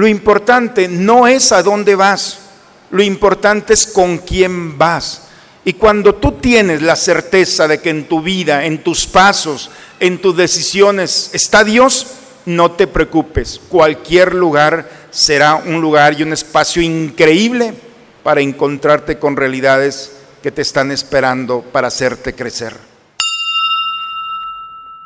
Lo importante no es a dónde vas, lo importante es con quién vas. Y cuando tú tienes la certeza de que en tu vida, en tus pasos, en tus decisiones está Dios, no te preocupes. Cualquier lugar será un lugar y un espacio increíble para encontrarte con realidades que te están esperando para hacerte crecer.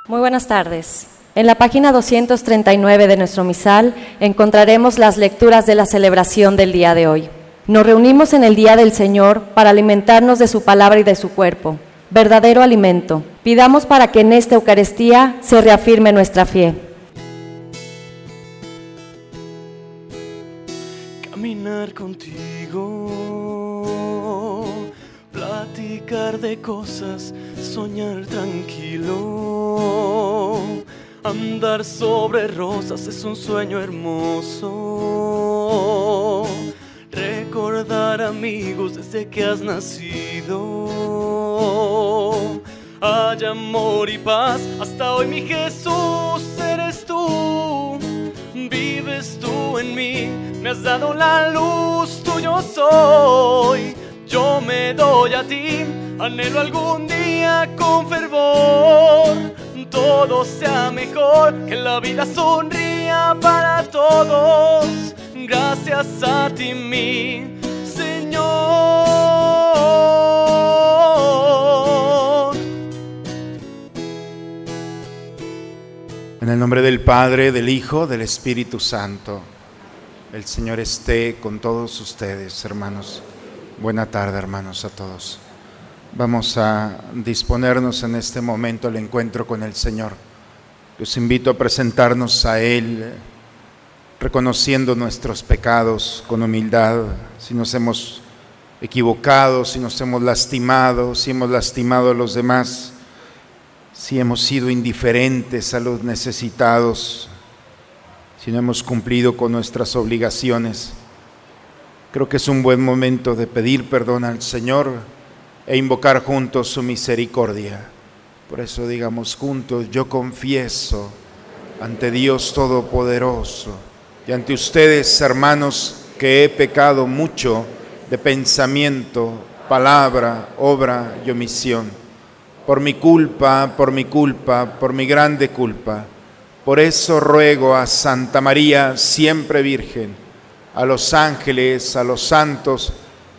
Muy buenas tardes. En la página 239 de nuestro misal encontraremos las lecturas de la celebración del día de hoy. Nos reunimos en el día del Señor para alimentarnos de su palabra y de su cuerpo, verdadero alimento. Pidamos para que en esta Eucaristía se reafirme nuestra fe. Caminar contigo, platicar de cosas, soñar tranquilo. Andar sobre rosas es un sueño hermoso recordar amigos desde que has nacido. Hay amor y paz, hasta hoy mi Jesús eres tú. Vives tú en mí, me has dado la luz, tuyo soy. Yo me doy a ti, anhelo algún día con fervor. Todo sea mejor, que la vida sonría para todos gracias a ti, mi Señor. En el nombre del Padre, del Hijo, del Espíritu Santo, el Señor esté con todos ustedes, hermanos. Buena tarde, hermanos, a todos. Vamos a disponernos en este momento al encuentro con el Señor. Los invito a presentarnos a Él reconociendo nuestros pecados con humildad, si nos hemos equivocado, si nos hemos lastimado, si hemos lastimado a los demás, si hemos sido indiferentes a los necesitados, si no hemos cumplido con nuestras obligaciones. Creo que es un buen momento de pedir perdón al Señor e invocar juntos su misericordia. Por eso digamos juntos, yo confieso ante Dios Todopoderoso y ante ustedes, hermanos, que he pecado mucho de pensamiento, palabra, obra y omisión. Por mi culpa, por mi culpa, por mi grande culpa. Por eso ruego a Santa María, siempre Virgen, a los ángeles, a los santos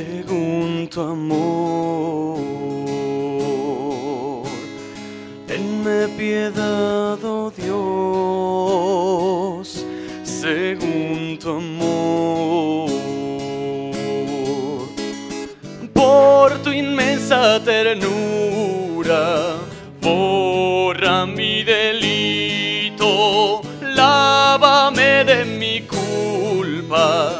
según tu amor. Tenme piedad, oh Dios, según tu amor. Por tu inmensa ternura, borra mi delito, lávame de mi culpa,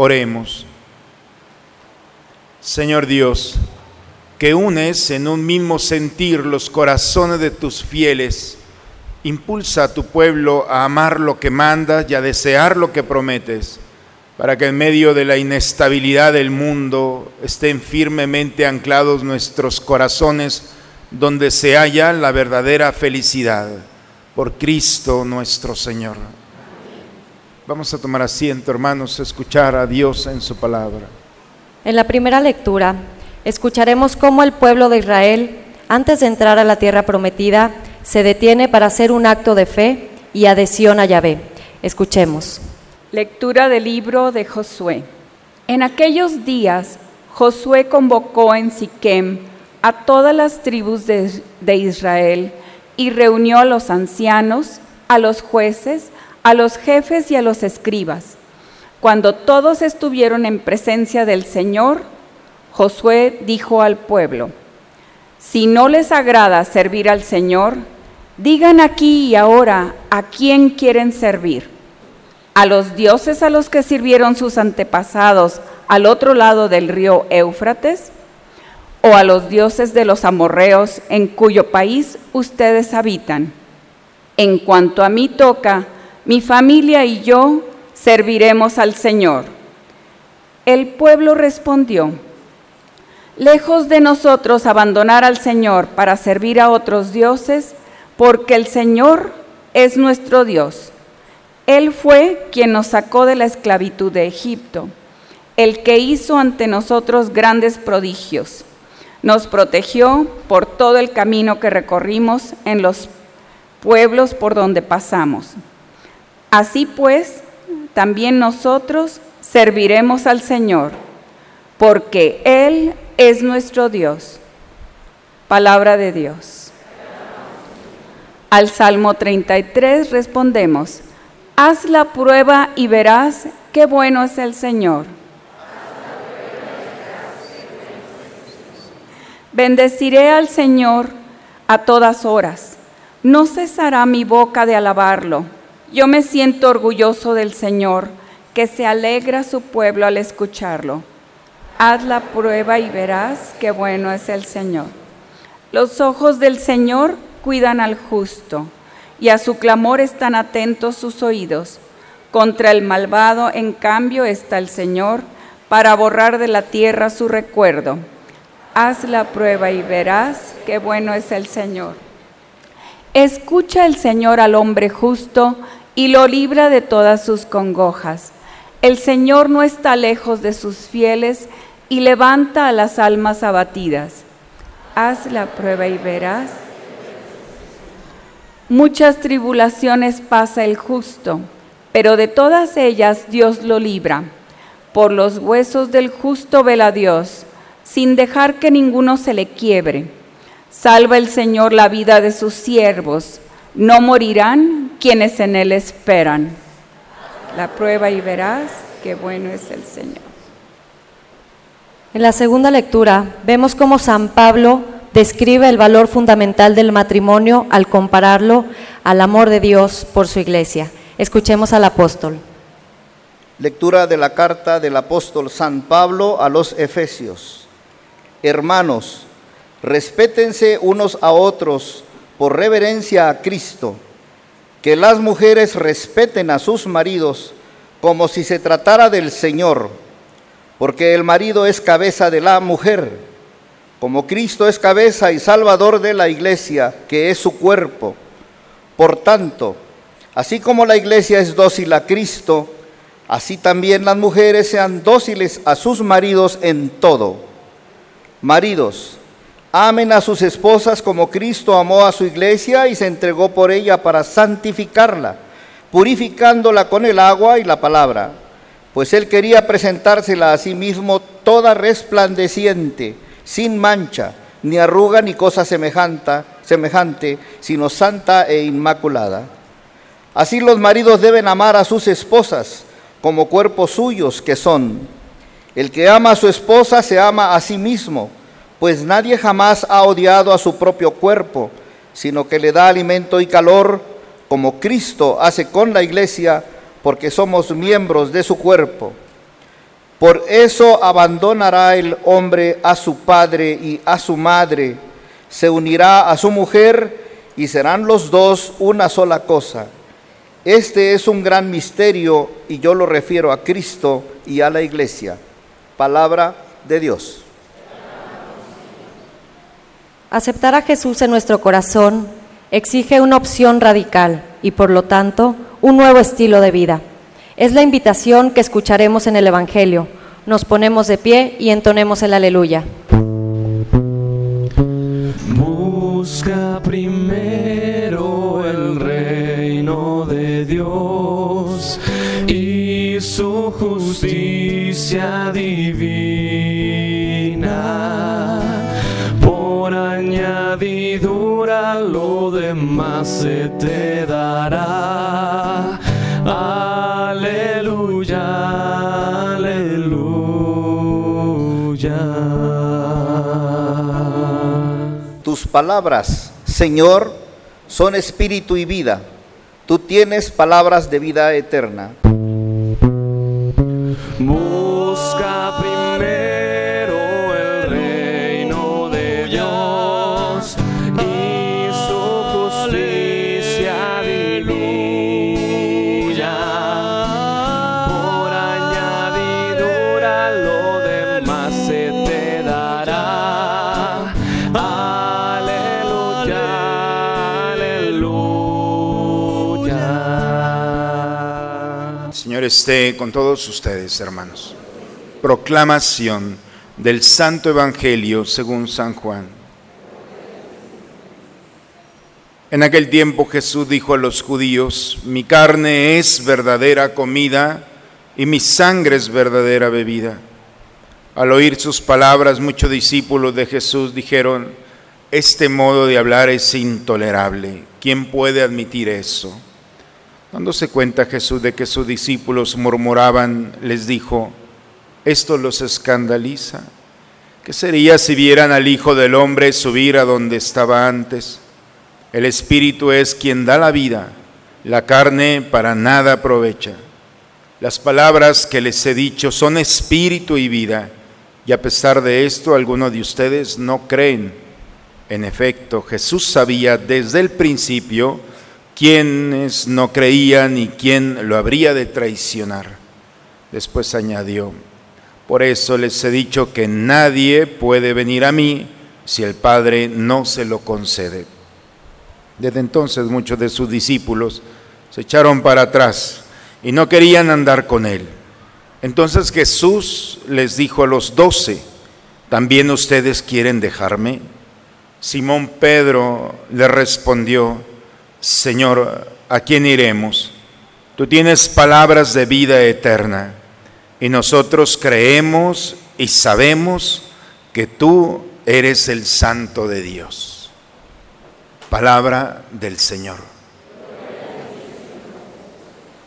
Oremos. Señor Dios, que unes en un mismo sentir los corazones de tus fieles, impulsa a tu pueblo a amar lo que mandas y a desear lo que prometes para que en medio de la inestabilidad del mundo estén firmemente anclados nuestros corazones donde se halla la verdadera felicidad, por Cristo nuestro Señor. Vamos a tomar asiento, hermanos, a escuchar a Dios en su palabra. En la primera lectura, escucharemos cómo el pueblo de Israel, antes de entrar a la tierra prometida, se detiene para hacer un acto de fe y adhesión a Yahvé. Escuchemos. Lectura del libro de Josué. En aquellos días, Josué convocó en Siquem a todas las tribus de, de, Israel y reunió a los ancianos, a los jueces, a los jefes y a los escribas. Cuando todos estuvieron en presencia del Señor, Josué dijo al pueblo, si no les agrada servir al Señor, digan aquí y ahora a quién quieren servir a los dioses a los que sirvieron sus antepasados al otro lado del río Éufrates, o a los dioses de los amorreos en cuyo país ustedes habitan. En cuanto a mí toca, mi familia y yo serviremos al Señor. El pueblo respondió, lejos de nosotros abandonar al Señor para servir a otros dioses, porque el Señor es nuestro Dios él fue quien nos sacó de la esclavitud de Egipto, el que hizo ante nosotros grandes prodigios. Nos protegió por todo el camino que recorrimos en los pueblos por donde pasamos. Así pues, también nosotros serviremos al Señor, porque Él es nuestro Dios. Palabra de Dios. Al Salmo 33 respondemos, Haz la prueba y verás qué bueno es el Señor. Bendeciré al Señor a todas horas. No cesará mi boca de alabarlo. Yo me siento orgulloso del Señor, que se alegra su pueblo al escucharlo. Haz la prueba y verás qué bueno es el Señor. Los ojos del Señor cuidan al justo y a su clamor están atentos sus oídos. Contra el malvado, en cambio, está el Señor, para borrar de la tierra su recuerdo. Haz la prueba y verás qué bueno es el Señor. Escucha el Señor al hombre justo y lo libra de todas sus congojas. El Señor no está lejos de sus fieles y levanta a las almas abatidas. Haz la prueba y verás Muchas tribulaciones pasa el justo, pero de todas ellas Dios lo libra. Por los huesos del justo vela Dios, sin dejar que ninguno se le quiebre. Salva el Señor la vida de sus siervos, no morirán quienes en Él esperan. La prueba y verás qué bueno es el Señor. En la segunda lectura vemos cómo San Pablo describe el valor fundamental del matrimonio al compararlo al amor de Dios por su iglesia. Escuchemos al apóstol. Lectura de la carta del apóstol San Pablo a los Efesios. Hermanos, respétense unos a otros por reverencia a Cristo, que las mujeres respeten a sus maridos como si se tratara del Señor, porque el marido es cabeza de la mujer como Cristo es cabeza y salvador de la iglesia, que es su cuerpo. Por tanto, así como la iglesia es dócil a Cristo, así también las mujeres sean dóciles a sus maridos en todo. Maridos, amen a sus esposas como Cristo amó a su iglesia y se entregó por ella para santificarla, purificándola con el agua y la palabra, pues él quería presentársela a sí mismo toda resplandeciente sin mancha, ni arruga ni cosa semejante, sino santa e inmaculada. Así los maridos deben amar a sus esposas como cuerpos suyos que son. El que ama a su esposa se ama a sí mismo, pues nadie jamás ha odiado a su propio cuerpo, sino que le da alimento y calor, como Cristo hace con la iglesia, porque somos miembros de su cuerpo. Por eso abandonará el hombre a su padre y a su madre, se unirá a su mujer y serán los dos una sola cosa. Este es un gran misterio y yo lo refiero a Cristo y a la iglesia. Palabra de Dios. Aceptar a Jesús en nuestro corazón exige una opción radical y por lo tanto un nuevo estilo de vida. Es la invitación que escucharemos en el Evangelio. Nos ponemos de pie y entonemos el aleluya. Busca primero el reino de Dios y su justicia divina. Lo demás se te dará. Aleluya, aleluya. Tus palabras, Señor, son espíritu y vida. Tú tienes palabras de vida eterna. Busca Señor esté con todos ustedes, hermanos. Proclamación del Santo Evangelio según San Juan. En aquel tiempo Jesús dijo a los judíos, mi carne es verdadera comida y mi sangre es verdadera bebida. Al oír sus palabras, muchos discípulos de Jesús dijeron, este modo de hablar es intolerable. ¿Quién puede admitir eso? Dándose cuenta Jesús de que sus discípulos murmuraban, les dijo, ¿esto los escandaliza? ¿Qué sería si vieran al Hijo del Hombre subir a donde estaba antes? El Espíritu es quien da la vida, la carne para nada aprovecha. Las palabras que les he dicho son espíritu y vida, y a pesar de esto algunos de ustedes no creen. En efecto, Jesús sabía desde el principio quiénes no creían y quién lo habría de traicionar. Después añadió, por eso les he dicho que nadie puede venir a mí si el Padre no se lo concede. Desde entonces muchos de sus discípulos se echaron para atrás y no querían andar con él. Entonces Jesús les dijo a los doce, ¿también ustedes quieren dejarme? Simón Pedro le respondió, Señor, ¿a quién iremos? Tú tienes palabras de vida eterna y nosotros creemos y sabemos que tú eres el santo de Dios. Palabra del Señor.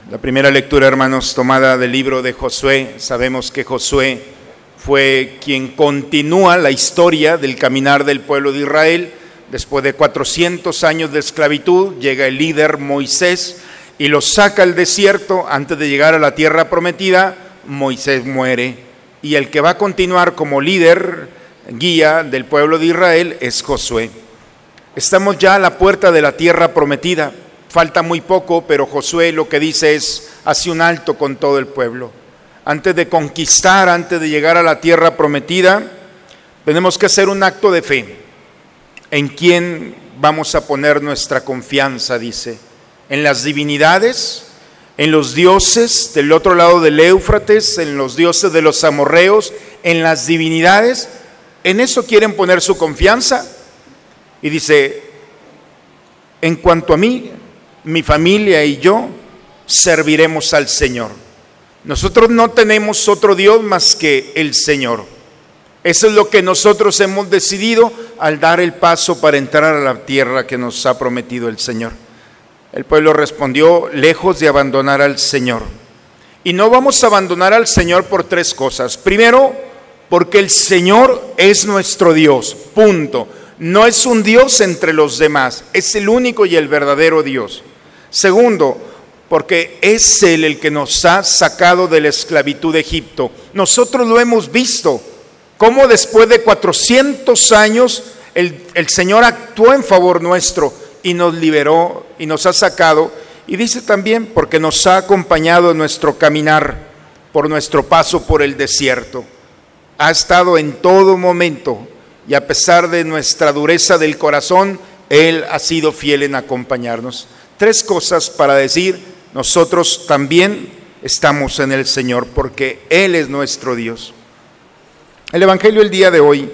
La primera lectura, hermanos, tomada del libro de Josué. Sabemos que Josué fue quien continúa la historia del caminar del pueblo de Israel. Después de 400 años de esclavitud, llega el líder Moisés y los saca al desierto antes de llegar a la tierra prometida. Moisés muere y el que va a continuar como líder, guía del pueblo de Israel es Josué. Estamos ya a la puerta de la tierra prometida. Falta muy poco, pero Josué lo que dice es, hace un alto con todo el pueblo. Antes de conquistar, antes de llegar a la tierra prometida, tenemos que hacer un acto de fe. ¿En quién vamos a poner nuestra confianza? Dice. ¿En las divinidades? ¿En los dioses del otro lado del Éufrates? ¿En los dioses de los amorreos? ¿En las divinidades? ¿En eso quieren poner su confianza? Y dice, en cuanto a mí, mi familia y yo serviremos al Señor. Nosotros no tenemos otro Dios más que el Señor. Eso es lo que nosotros hemos decidido al dar el paso para entrar a la tierra que nos ha prometido el Señor. El pueblo respondió, lejos de abandonar al Señor Y no vamos a abandonar al Señor por tres cosas. Primero, porque el Señor es nuestro Dios, punto. No es un Dios entre los demás, es el único y el verdadero Dios. Segundo, porque es Él el que nos ha sacado de la esclavitud de Egipto. Nosotros lo hemos visto, cómo después de 400 años el, el Señor actuó en favor nuestro y nos liberó y nos ha sacado y dice también, porque nos ha acompañado en nuestro caminar, por nuestro paso por el desierto. Ha estado en todo momento y a pesar de nuestra dureza del corazón, Él ha sido fiel en acompañarnos. Tres cosas para decir, nosotros también estamos en el Señor, porque Él es nuestro Dios. El Evangelio el día de hoy,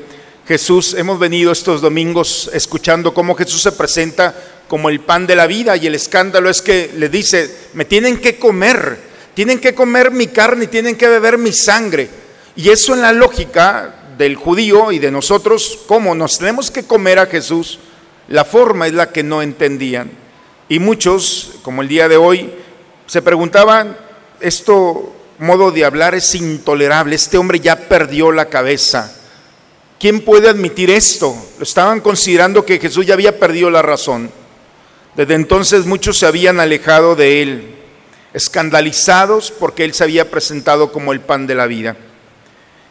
Jesús, hemos venido estos domingos escuchando cómo Jesús se presenta como el pan de la vida y el escándalo es que le dice, me tienen que comer, tienen que comer mi carne, tienen que beber mi sangre. Y eso en la lógica del judío y de nosotros, ¿cómo nos tenemos que comer a Jesús? La forma es la que no entendían. Y muchos, como el día de hoy, se preguntaban, esto modo de hablar es intolerable, este hombre ya perdió la cabeza. ¿Quién puede admitir esto? Lo estaban considerando que Jesús ya había perdido la razón. Desde entonces muchos se habían alejado de él, escandalizados porque él se había presentado como el pan de la vida.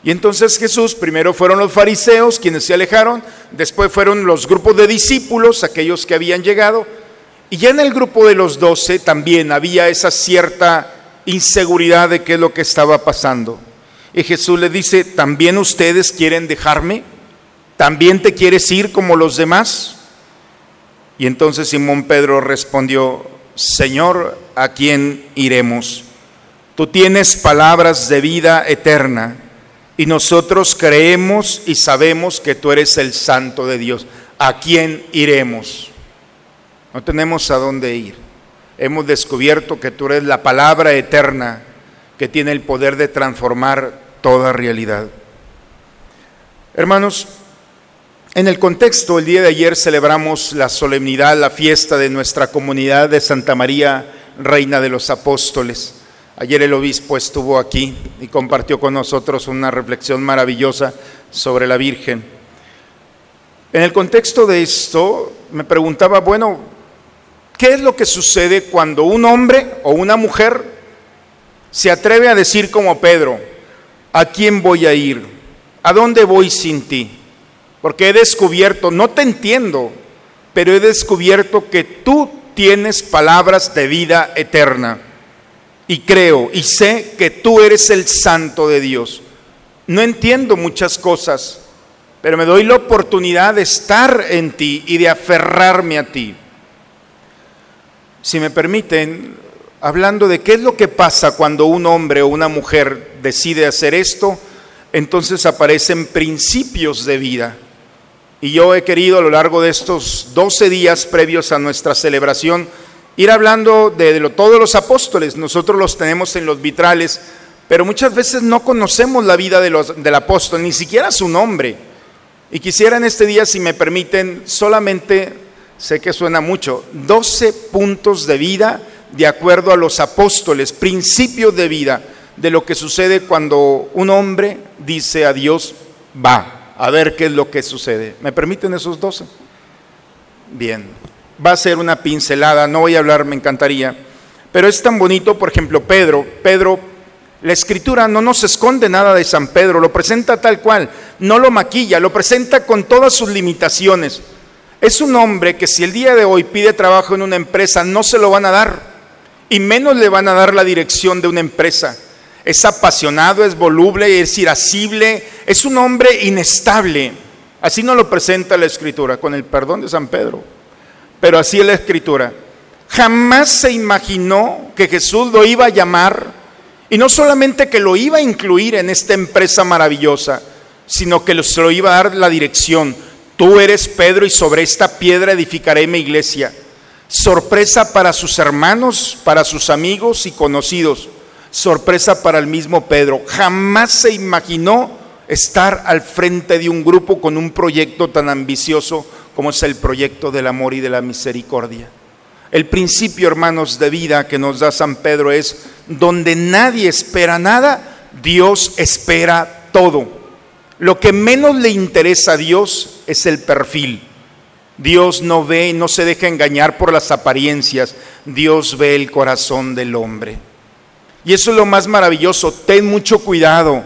Y entonces Jesús, primero fueron los fariseos quienes se alejaron, después fueron los grupos de discípulos, aquellos que habían llegado, y ya en el grupo de los doce también había esa cierta inseguridad de qué es lo que estaba pasando. Y Jesús le dice, ¿también ustedes quieren dejarme? ¿También te quieres ir como los demás? Y entonces Simón Pedro respondió, Señor, ¿a quién iremos? Tú tienes palabras de vida eterna y nosotros creemos y sabemos que tú eres el santo de Dios. ¿A quién iremos? No tenemos a dónde ir. Hemos descubierto que tú eres la palabra eterna que tiene el poder de transformar toda realidad. Hermanos, en el contexto, el día de ayer celebramos la solemnidad, la fiesta de nuestra comunidad de Santa María, Reina de los Apóstoles. Ayer el obispo estuvo aquí y compartió con nosotros una reflexión maravillosa sobre la Virgen. En el contexto de esto, me preguntaba, bueno, ¿qué es lo que sucede cuando un hombre o una mujer se atreve a decir como Pedro, ¿a quién voy a ir? ¿A dónde voy sin ti? Porque he descubierto, no te entiendo, pero he descubierto que tú tienes palabras de vida eterna. Y creo y sé que tú eres el santo de Dios. No entiendo muchas cosas, pero me doy la oportunidad de estar en ti y de aferrarme a ti. Si me permiten, hablando de qué es lo que pasa cuando un hombre o una mujer decide hacer esto, entonces aparecen principios de vida. Y yo he querido a lo largo de estos 12 días previos a nuestra celebración ir hablando de, todos los apóstoles. Nosotros los tenemos en los vitrales, pero muchas veces no conocemos la vida de los, del apóstol, ni siquiera su nombre. Y quisiera en este día, si me permiten, solamente, sé que suena mucho, 12 puntos de vida de acuerdo a los apóstoles, principios de vida de lo que sucede cuando un hombre dice a Dios, va a ver qué es lo que sucede. ¿Me permiten esos 12? Bien, va a ser una pincelada, no voy a hablar, me encantaría, pero es tan bonito, por ejemplo, Pedro, Pedro, la escritura no nos esconde nada de San Pedro, lo presenta tal cual, no lo maquilla, lo presenta con todas sus limitaciones. Es un hombre que si el día de hoy pide trabajo en una empresa, no se lo van a dar, y menos le van a dar la dirección de una empresa es apasionado, es voluble, es irascible, es un hombre inestable. Así nos lo presenta la escritura, con el perdón de San Pedro. Pero así es la escritura. Jamás se imaginó que Jesús lo iba a llamar y no solamente que lo iba a incluir en esta empresa maravillosa, sino que se lo iba a dar la dirección. Tú eres Pedro y sobre esta piedra edificaré mi iglesia. Sorpresa para sus hermanos, para sus amigos y conocidos sorpresa para el mismo Pedro. Jamás se imaginó estar al frente de un grupo con un proyecto tan ambicioso como es el proyecto del amor y de la misericordia. El principio, hermanos, de vida que nos da San Pedro es, donde nadie espera nada, Dios espera todo. Lo que menos le interesa a Dios es el perfil. Dios no ve, no se deja engañar por las apariencias. Dios ve el corazón del hombre. Y eso es lo más maravilloso. Ten mucho cuidado.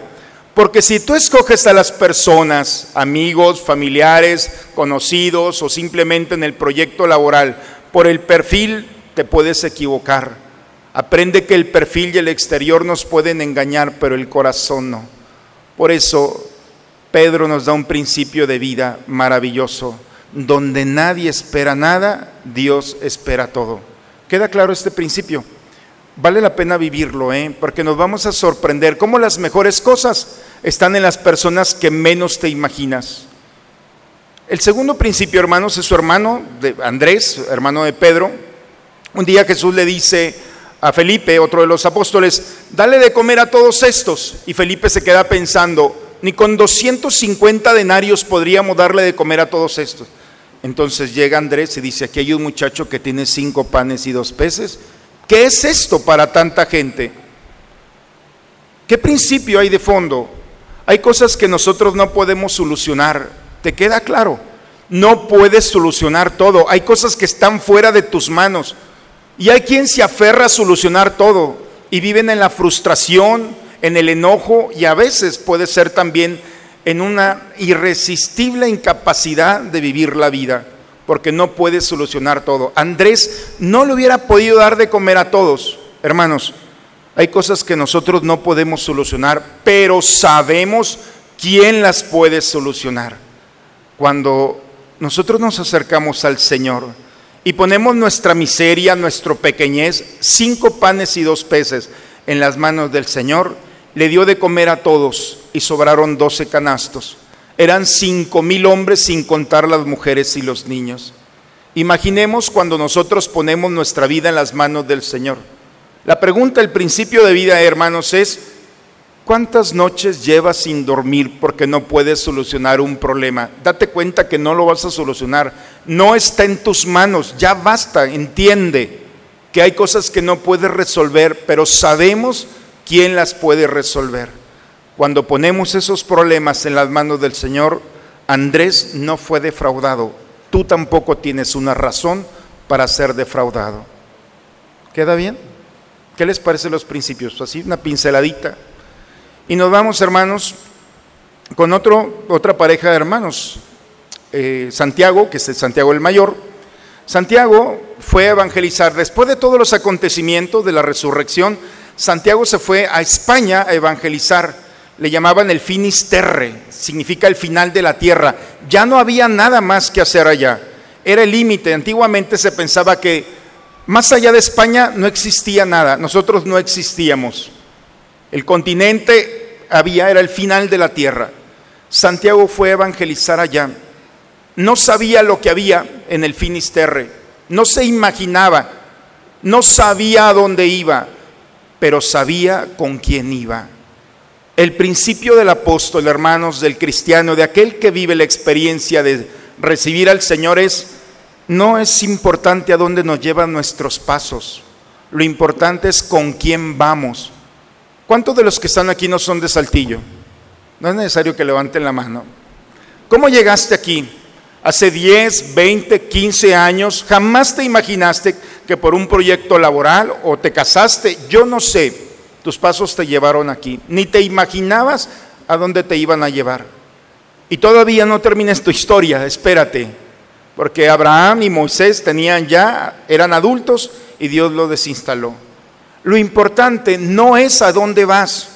Porque si tú escoges a las personas, amigos, familiares, conocidos o simplemente en el proyecto laboral, por el perfil te puedes equivocar. Aprende que el perfil y el exterior nos pueden engañar, pero el corazón no. Por eso Pedro nos da un principio de vida maravilloso. Donde nadie espera nada, Dios espera todo. ¿Queda claro este principio? Vale la pena vivirlo, ¿eh? porque nos vamos a sorprender cómo las mejores cosas están en las personas que menos te imaginas. El segundo principio, hermanos, es su hermano de Andrés, hermano de Pedro. Un día Jesús le dice a Felipe, otro de los apóstoles, dale de comer a todos estos. Y Felipe se queda pensando, ni con 250 denarios podríamos darle de comer a todos estos. Entonces llega Andrés y dice, aquí hay un muchacho que tiene cinco panes y dos peces. ¿Qué es esto para tanta gente? ¿Qué principio hay de fondo? Hay cosas que nosotros no podemos solucionar. ¿Te queda claro? No puedes solucionar todo. Hay cosas que están fuera de tus manos. Y hay quien se aferra a solucionar todo y viven en la frustración, en el enojo y a veces puede ser también en una irresistible incapacidad de vivir la vida, porque no puede solucionar todo. Andrés no le hubiera podido dar de comer a todos, hermanos. Hay cosas que nosotros no podemos solucionar, pero sabemos quién las puede solucionar. Cuando nosotros nos acercamos al Señor y ponemos nuestra miseria, nuestro pequeñez, cinco panes y dos peces en las manos del Señor, le dio de comer a todos y sobraron doce canastos. Eran cinco mil hombres sin contar las mujeres y los niños. Imaginemos cuando nosotros ponemos nuestra vida en las manos del Señor. La pregunta, el principio de vida, hermanos, es, ¿cuántas noches llevas sin dormir porque no puedes solucionar un problema? Date cuenta que no lo vas a solucionar. No está en tus manos, ya basta, entiende que hay cosas que no puedes resolver, pero sabemos quién las puede resolver. Cuando ponemos esos problemas en las manos del Señor, Andrés no fue defraudado. Tú tampoco tienes una razón para ser defraudado. ¿Queda bien? ¿Qué les parecen los principios? Así, una pinceladita. Y nos vamos, hermanos, con otro, otra pareja de hermanos. Eh, Santiago, que es Santiago el Mayor. Santiago fue a evangelizar. Después de todos los acontecimientos de la resurrección, Santiago se fue a España a evangelizar. Le llamaban el finisterre, significa el final de la tierra. Ya no había nada más que hacer allá. Era el límite. Antiguamente se pensaba que más allá de España no existía nada. Nosotros no existíamos. El continente había, era el final de la tierra. Santiago fue a evangelizar allá. No sabía lo que había en el finisterre. No se imaginaba. No sabía a dónde iba pero sabía con quién iba. El principio del apóstol, hermanos, del cristiano, de aquel que vive la experiencia de recibir al Señor es, no es importante a dónde nos llevan nuestros pasos, lo importante es con quién vamos. ¿Cuántos de los que están aquí no son de Saltillo? No es necesario que levanten la mano. ¿Cómo llegaste aquí? Hace 10, 20, 15 años, jamás te imaginaste que por un proyecto laboral o te casaste, yo no sé, tus pasos te llevaron aquí, ni te imaginabas a dónde te iban a llevar. Y todavía no termines tu historia, espérate, porque Abraham y Moisés tenían ya, eran adultos y Dios lo desinstaló. Lo importante no es a dónde vas,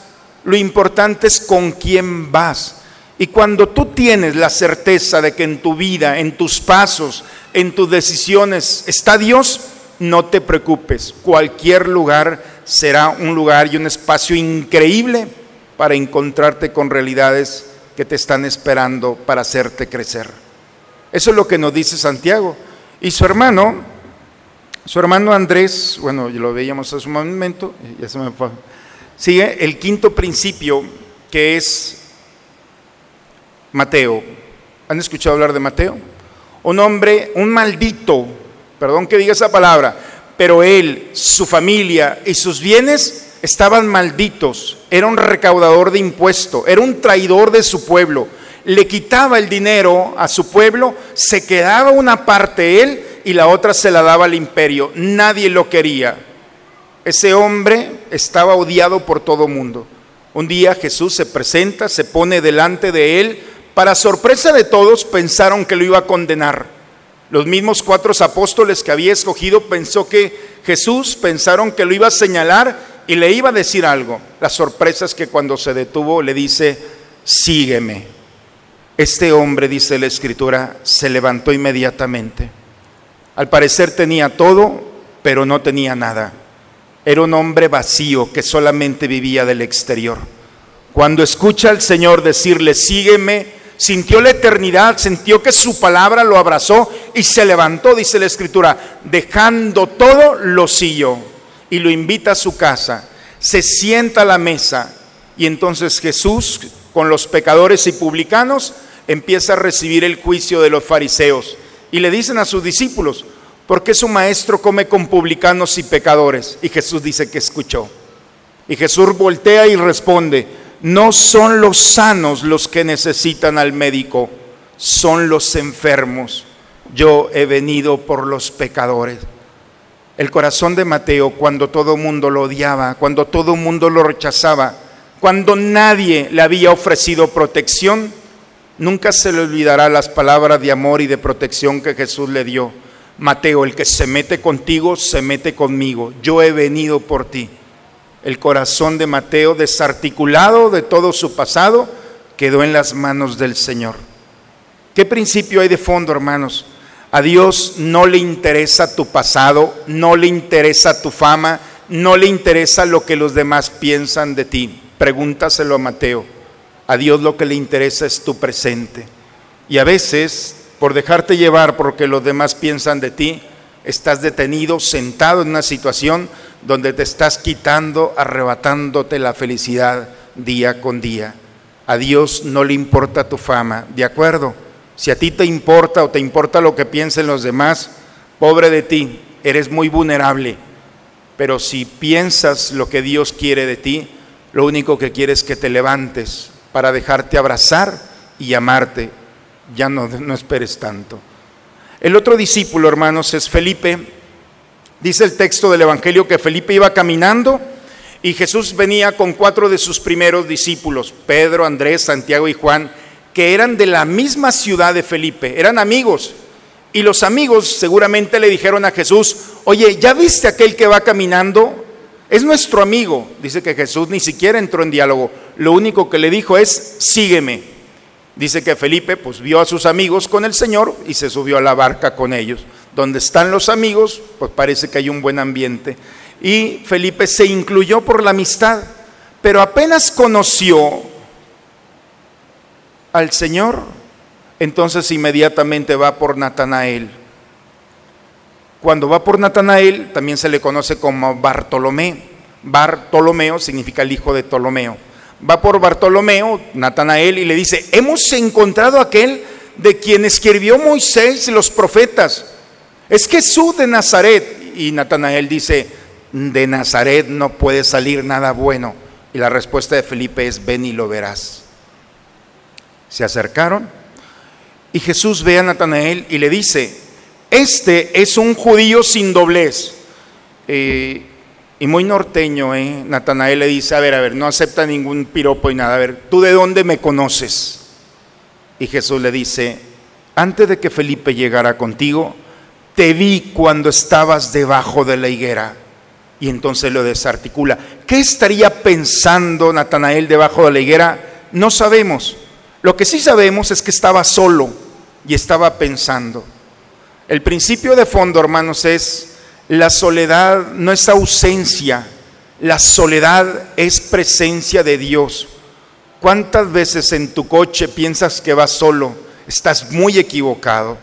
lo importante es con quién vas. Y cuando tú tienes la certeza de que en tu vida, en tus pasos, en tus decisiones está Dios, no te preocupes, cualquier lugar será un lugar y un espacio increíble para encontrarte con realidades que te están esperando para hacerte crecer. Eso es lo que nos dice Santiago. Y su hermano, su hermano Andrés, bueno, lo veíamos hace un momento, ya se me fue. Sigue el quinto principio que es Mateo. ¿Han escuchado hablar de Mateo? Un hombre, un maldito perdón que diga esa palabra, pero él, su familia y sus bienes estaban malditos. Era un recaudador de impuestos, era un traidor de su pueblo. Le quitaba el dinero a su pueblo, se quedaba una parte él y la otra se la daba al imperio. Nadie lo quería. Ese hombre estaba odiado por todo mundo. Un día Jesús se presenta, se pone delante de él. Para sorpresa de todos, pensaron que lo iba a condenar. Los mismos cuatro apóstoles que había escogido pensó que Jesús pensaron que lo iba a señalar y le iba a decir algo. La sorpresa es que cuando se detuvo le dice, sígueme. Este hombre, dice la escritura, se levantó inmediatamente. Al parecer tenía todo, pero no tenía nada. Era un hombre vacío que solamente vivía del exterior. Cuando escucha al Señor decirle, sígueme, sintió la eternidad, sintió que su palabra lo abrazó y se levantó, dice la escritura, dejando todo, lo siguió y lo invita a su casa. Se sienta a la mesa y entonces Jesús, con los pecadores y publicanos, empieza a recibir el juicio de los fariseos. Y le dicen a sus discípulos, ¿Por qué su maestro come con publicanos y pecadores? Y Jesús dice que escuchó. Y Jesús voltea y responde, no son los sanos los que necesitan al médico, son los enfermos. Yo he venido por los pecadores. El corazón de Mateo, cuando todo mundo lo odiaba, cuando todo mundo lo rechazaba, cuando nadie le había ofrecido protección, nunca se le olvidará las palabras de amor y de protección que Jesús le dio Mateo, el que se mete contigo, se mete conmigo. Yo he venido por ti. El corazón de Mateo, desarticulado de todo su pasado, quedó en las manos del Señor. ¿Qué principio hay de fondo, hermanos? A Dios no le interesa tu pasado, no le interesa tu fama, no le interesa lo que los demás piensan de ti. Pregúntaselo a Mateo. A Dios lo que le interesa es tu presente. Y a veces por dejarte llevar porque los demás piensan de ti, estás detenido, sentado en una situación donde te estás quitando, arrebatándote la felicidad día con día. A Dios no le importa tu fama, ¿de acuerdo? Si a ti te importa o te importa lo que piensen los demás, pobre de ti, eres muy vulnerable. Pero si piensas lo que Dios quiere de ti, lo único que quiere es que te levantes para dejarte abrazar y amarte ya no, no esperes tanto. El otro discípulo, hermanos, es Felipe. Dice el texto del Evangelio que Felipe iba caminando y Jesús venía con cuatro de sus primeros discípulos, Pedro, Andrés, Santiago y Juan, que eran de la misma ciudad de Felipe, eran amigos. Y los amigos seguramente le dijeron a Jesús, oye, ¿ya viste aquel que va caminando? Es nuestro amigo. Dice que Jesús ni siquiera entró en diálogo. Lo único que le dijo es, sígueme. Dice que Felipe pues vio a sus amigos con el Señor y se subió a la barca con ellos. Donde están los amigos, pues parece que hay un buen ambiente. Y Felipe se incluyó por la amistad, pero apenas conoció al Señor, entonces inmediatamente va por Natanael. Cuando va por Natanael, también se le conoce como Bartolomé. Bartolomeo significa el hijo de Ptolomeo va por Bartolomeo, Natanael, y le dice, hemos encontrado aquel de quien escribió Moisés y los profetas. Es Jesús de Nazaret. Y Natanael dice, de Nazaret no puede salir nada bueno. Y la respuesta de Felipe es, ven y lo verás. Se acercaron y Jesús ve a Natanael y le dice, este es un judío sin doblez. Eh, y muy norteño, ¿eh? Natanael le dice, a ver, a ver, no acepta ningún piropo y nada, a ver, ¿tú de dónde me conoces? Y Jesús le dice, antes de que Felipe llegara contigo, te vi cuando estabas debajo de la higuera. Y entonces lo desarticula. ¿Qué estaría pensando Natanael debajo de la higuera? No sabemos. Lo que sí sabemos es que estaba solo y estaba pensando. El principio de fondo, hermanos, es la soledad no es ausencia, la soledad es presencia de Dios. ¿Cuántas veces en tu coche piensas que vas solo? Estás muy equivocado.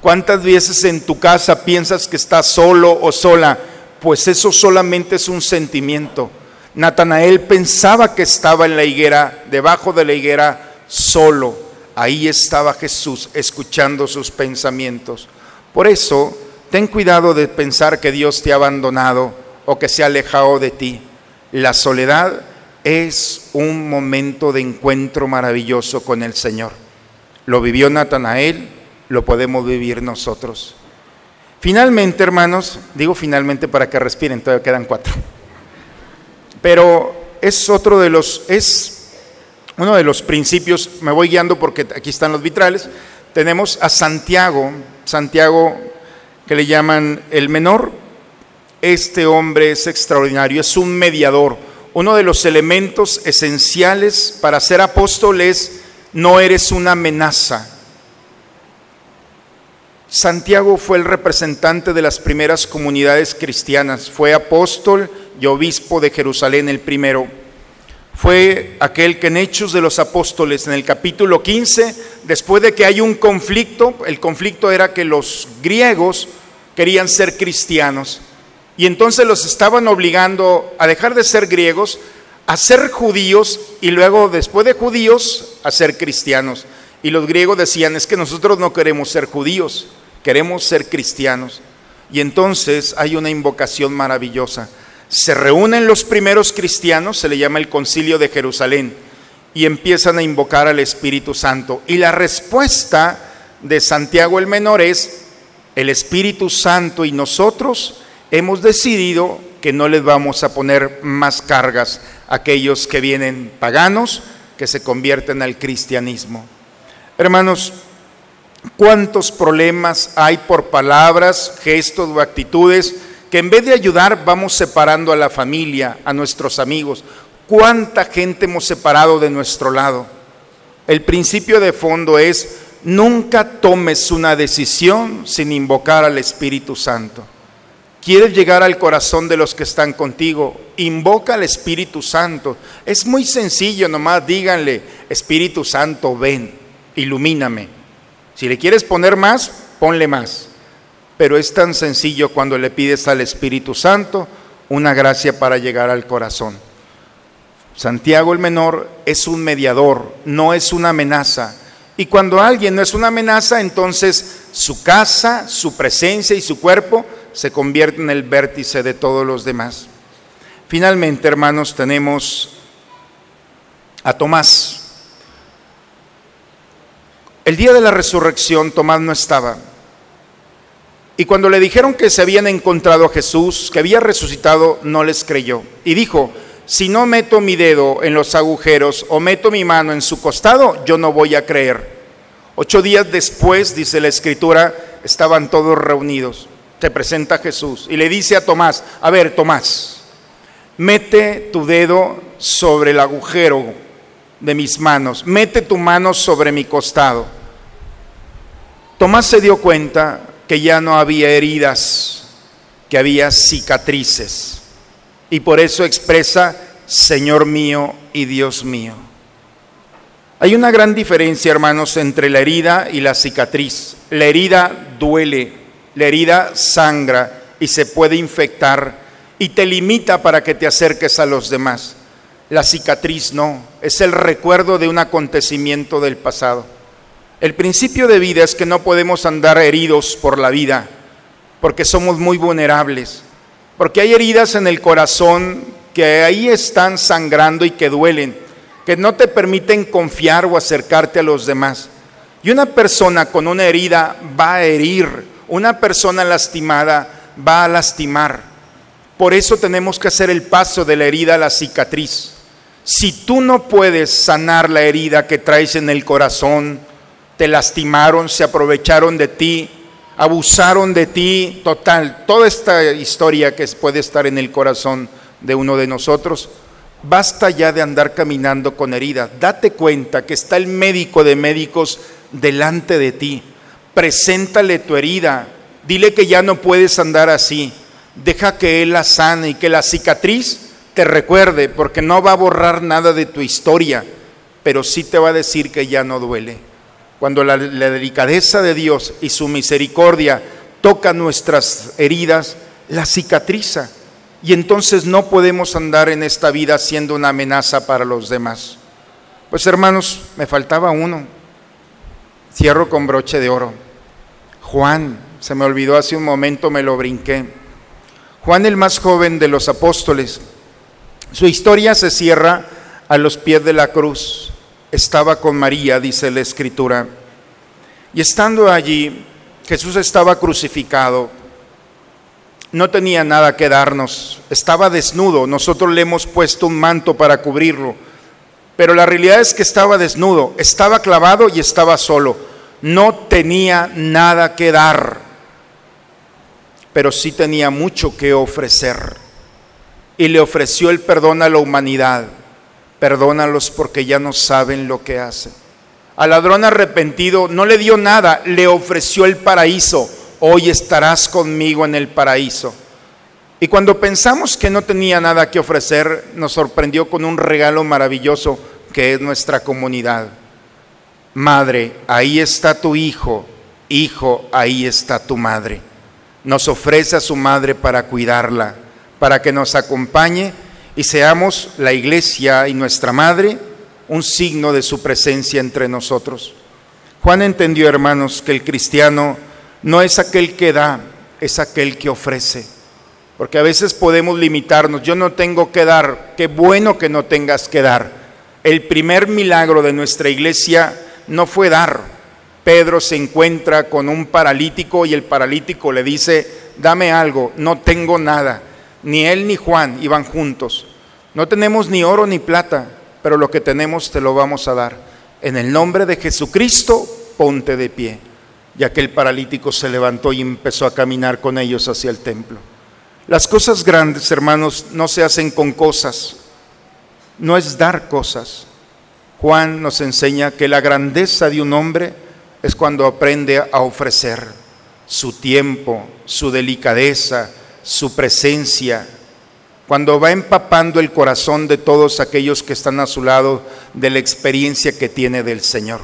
¿Cuántas veces en tu casa piensas que estás solo o sola? Pues eso solamente es un sentimiento. Natanael pensaba que estaba en la higuera, debajo de la higuera, solo. Ahí estaba Jesús escuchando sus pensamientos. Por eso Ten cuidado de pensar que Dios te ha abandonado o que se ha alejado de ti. La soledad es un momento de encuentro maravilloso con el Señor. Lo vivió Natanael, lo podemos vivir nosotros. Finalmente, hermanos, digo finalmente para que respiren, todavía quedan cuatro. Pero es otro de los, es uno de los principios, me voy guiando porque aquí están los vitrales. Tenemos a Santiago, Santiago que le llaman el menor. Este hombre es extraordinario, es un mediador. Uno de los elementos esenciales para ser apóstol es no eres una amenaza. Santiago fue el representante de las primeras comunidades cristianas, fue apóstol y obispo de Jerusalén el primero. Fue aquel que en Hechos de los Apóstoles, en el capítulo 15, después de que hay un conflicto, el conflicto era que los griegos querían ser cristianos y entonces los estaban obligando a dejar de ser griegos, a ser judíos y luego después de judíos a ser cristianos. Y los griegos decían, es que nosotros no queremos ser judíos, queremos ser cristianos. Y entonces hay una invocación maravillosa. Se reúnen los primeros cristianos, se le llama el concilio de Jerusalén, y empiezan a invocar al Espíritu Santo. Y la respuesta de Santiago el Menor es, el Espíritu Santo y nosotros hemos decidido que no les vamos a poner más cargas a aquellos que vienen paganos, que se convierten al cristianismo. Hermanos, ¿cuántos problemas hay por palabras, gestos o actitudes que en vez de ayudar vamos separando a la familia, a nuestros amigos? ¿Cuánta gente hemos separado de nuestro lado? El principio de fondo es, nunca tomes una decisión sin invocar al Espíritu Santo. ¿Quieres llegar al corazón de los que están contigo? Invoca al Espíritu Santo. Es muy sencillo, nomás díganle, Espíritu Santo, ven, ilumíname. Si le quieres poner más, ponle más. Pero es tan sencillo cuando le pides al Espíritu Santo una gracia para llegar al corazón. Santiago el Menor es un mediador, no es una amenaza. Y cuando alguien no es una amenaza, entonces su casa, su presencia y su cuerpo se convierte en el vértice de todos los demás. Finalmente, hermanos, tenemos a Tomás. El día de la resurrección Tomás no estaba. Y cuando le dijeron que se habían encontrado a Jesús, que había resucitado, no les creyó. Y dijo, si no meto mi dedo en los agujeros o meto mi mano en su costado, yo no voy a creer. Ocho días después, dice la escritura, estaban todos reunidos te presenta Jesús y le dice a Tomás, a ver Tomás, mete tu dedo sobre el agujero de mis manos, mete tu mano sobre mi costado. Tomás se dio cuenta que ya no había heridas, que había cicatrices. Y por eso expresa, Señor mío y Dios mío. Hay una gran diferencia, hermanos, entre la herida y la cicatriz. La herida duele, la herida sangra y se puede infectar y te limita para que te acerques a los demás. La cicatriz no, es el recuerdo de un acontecimiento del pasado. El principio de vida es que no podemos andar heridos por la vida, porque somos muy vulnerables, porque hay heridas en el corazón que ahí están sangrando y que duelen, que no te permiten confiar o acercarte a los demás. Y una persona con una herida va a herir, una persona lastimada va a lastimar. Por eso tenemos que hacer el paso de la herida a la cicatriz. Si tú no puedes sanar la herida que traes en el corazón, te lastimaron, se aprovecharon de ti, abusaron de ti, total, toda esta historia que puede estar en el corazón de uno de nosotros, basta ya de andar caminando con heridas. Date cuenta que está el médico de médicos delante de ti preséntale tu herida, dile que ya no puedes andar así, deja que Él la sane y que la cicatriz te recuerde, porque no va a borrar nada de tu historia, pero sí te va a decir que ya no duele. Cuando la, delicadeza de Dios y su misericordia toca nuestras heridas, la cicatriza. Y entonces no podemos andar en esta vida siendo una amenaza para los demás. Pues hermanos, me faltaba uno. Cierro con broche de oro. Juan, se me olvidó hace un momento, me lo brinqué. Juan el más joven de los apóstoles, su historia se cierra a los pies de la cruz. Estaba con María, dice la escritura. Y estando allí, Jesús estaba crucificado. No tenía nada que darnos, estaba desnudo. Nosotros le hemos puesto un manto para cubrirlo. Pero la realidad es que estaba desnudo, estaba clavado y estaba solo. No tenía nada que dar, pero sí tenía mucho que ofrecer. Y le ofreció el perdón a la humanidad. Perdónalos porque ya no saben lo que hacen. Al ladrón arrepentido no le dio nada, le ofreció el paraíso. Hoy estarás conmigo en el paraíso. Y cuando pensamos que no tenía nada que ofrecer, nos sorprendió con un regalo maravilloso que es nuestra comunidad. Madre, ahí está tu hijo. Hijo, ahí está tu madre. Nos ofrece a su madre para cuidarla, para que nos acompañe y seamos la iglesia y nuestra madre un signo de su presencia entre nosotros. Juan entendió, hermanos, que el cristiano no es aquel que da, es aquel que ofrece. Porque a veces podemos limitarnos, yo no tengo que dar, qué bueno que no tengas que dar. El primer milagro de nuestra iglesia no fue dar. Pedro se encuentra con un paralítico y el paralítico le dice, dame algo, no tengo nada. Ni él ni Juan iban juntos. No tenemos ni oro ni plata, pero lo que tenemos te lo vamos a dar. En el nombre de Jesucristo, ponte de pie. Y aquel paralítico se levantó y empezó a caminar con ellos hacia el templo. Las cosas grandes, hermanos, no se hacen con cosas, no es dar cosas. Juan nos enseña que la grandeza de un hombre es cuando aprende a ofrecer su tiempo, su delicadeza, su presencia, cuando va empapando el corazón de todos aquellos que están a su lado de la experiencia que tiene del Señor.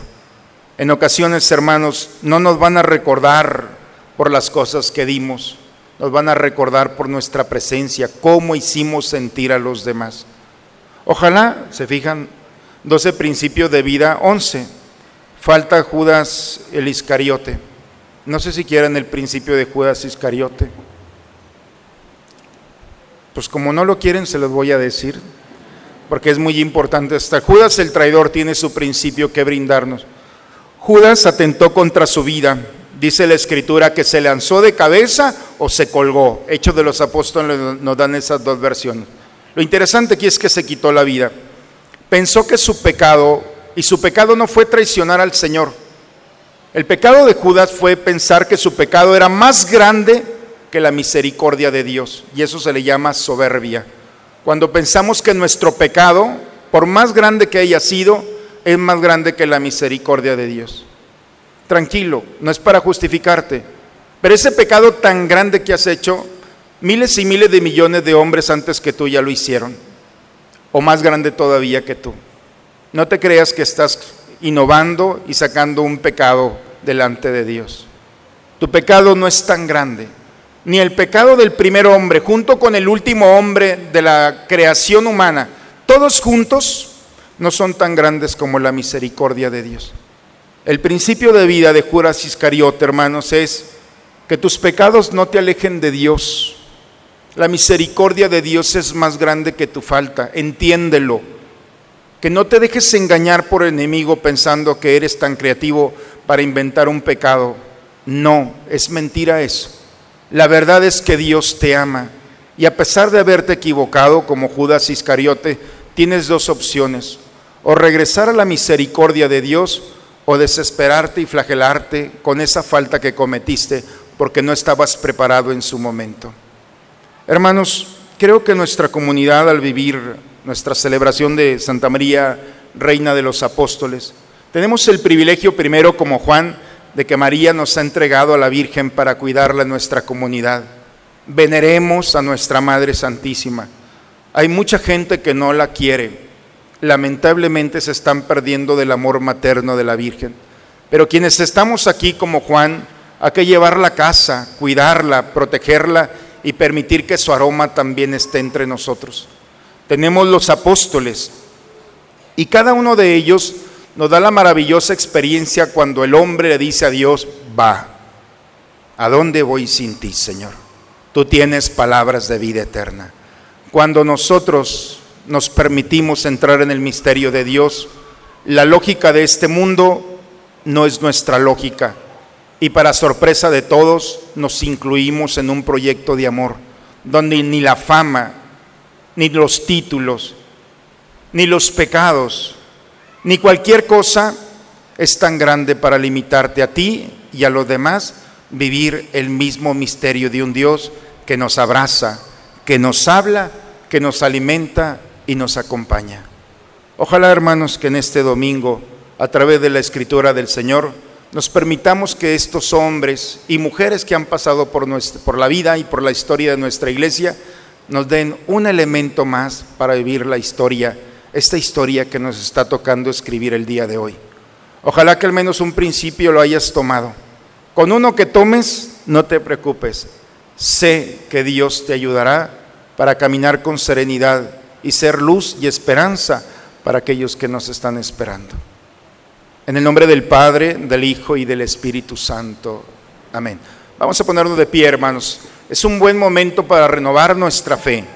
En ocasiones, hermanos, no nos van a recordar por las cosas que dimos, nos van a recordar por nuestra presencia, cómo hicimos sentir a los demás. Ojalá, se fijan, 12 principios de vida, 11. Falta Judas el Iscariote. No sé si quieren el principio de Judas Iscariote. Pues como no lo quieren, se los voy a decir, porque es muy importante esta. Judas el traidor tiene su principio que brindarnos. Judas atentó contra su vida. Dice la escritura que se lanzó de cabeza o se colgó. Hechos de los apóstoles nos dan esas dos versiones. Lo interesante aquí es que se quitó la vida. Pensó que su pecado, y su pecado no fue traicionar al Señor. El pecado de Judas fue pensar que su pecado era más grande que la misericordia de Dios. Y eso se le llama soberbia. Cuando pensamos que nuestro pecado, por más grande que haya sido, es más grande que la misericordia de Dios. Tranquilo, no es para justificarte. Pero ese pecado tan grande que has hecho Miles y miles de millones de hombres antes que tú ya lo hicieron, o más grande todavía que tú. No te creas que estás innovando y sacando un pecado delante de Dios. Tu pecado no es tan grande, ni el pecado del primer hombre, junto con el último hombre de la creación humana, todos juntos no son tan grandes como la misericordia de Dios. El principio de vida de Juras Iscariote, hermanos, es que tus pecados no te alejen de Dios, la misericordia de Dios es más grande que tu falta, entiéndelo. Que no te dejes engañar por el enemigo pensando que eres tan creativo para inventar un pecado. No, es mentira eso. La verdad es que Dios te ama. Y a pesar de haberte equivocado como Judas Iscariote, tienes dos opciones. O regresar a la misericordia de Dios o desesperarte y flagelarte con esa falta que cometiste porque no estabas preparado en su momento. Hermanos, creo que nuestra comunidad al vivir nuestra celebración de Santa María, Reina de los Apóstoles, tenemos el privilegio primero como Juan de que María nos ha entregado a la Virgen para cuidarla en nuestra comunidad. Veneremos a nuestra Madre Santísima. Hay mucha gente que no la quiere. Lamentablemente se están perdiendo del amor materno de la Virgen. Pero quienes estamos aquí como Juan, hay que llevarla a casa, cuidarla, protegerla y permitir que su aroma también esté entre nosotros. Tenemos los apóstoles y cada uno de ellos nos da la maravillosa experiencia cuando el hombre le dice a Dios, va. ¿A dónde voy sin ti, Señor? Tú tienes palabras de vida eterna. Cuando nosotros nos permitimos entrar en el misterio de Dios, la lógica de este mundo no es nuestra lógica. Y para sorpresa de todos, nos incluimos en un proyecto de amor, donde ni la fama, ni los títulos, ni los pecados, ni cualquier cosa es tan grande para limitarte a ti y a los demás vivir el mismo misterio de un Dios que nos abraza, que nos habla, que nos alimenta y nos acompaña. Ojalá, hermanos, que en este domingo, a través de la escritura del Señor, nos permitamos que estos hombres y mujeres que han pasado por, nuestra, por la vida y por la historia de nuestra iglesia, nos den un elemento más para vivir la historia, esta historia que nos está tocando escribir el día de hoy. Ojalá que al menos un principio lo hayas tomado. Con uno que tomes, no te preocupes. Sé que Dios te ayudará para caminar con serenidad y ser luz y esperanza para aquellos que nos están esperando. En el nombre del Padre, del Hijo y del Espíritu Santo. Amén. Vamos a ponernos de pie, hermanos. Es un buen momento para renovar nuestra fe.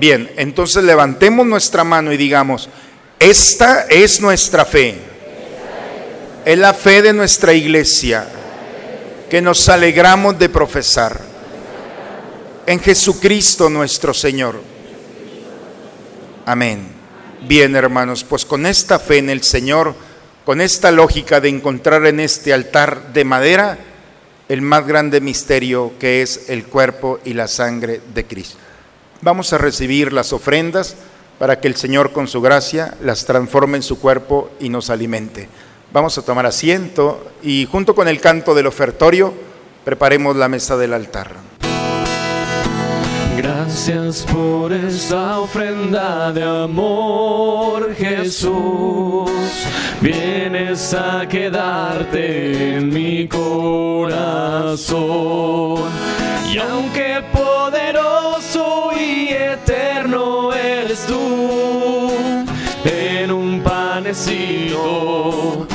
Bien, entonces levantemos nuestra mano y digamos, esta es nuestra fe. Es la fe de nuestra iglesia que nos alegramos de profesar en Jesucristo nuestro Señor. Amén. Bien, hermanos, pues con esta fe en el Señor, con esta lógica de encontrar en este altar de madera el más grande misterio que es el cuerpo y la sangre de Cristo. Vamos a recibir las ofrendas para que el Señor con su gracia las transforme en su cuerpo y nos alimente. Vamos a tomar asiento y junto con el canto del ofertorio preparemos la mesa del altar. Gracias por esta ofrenda de amor, Jesús. Vienes a quedarte en mi corazón. Y aunque eres tú, en un panecito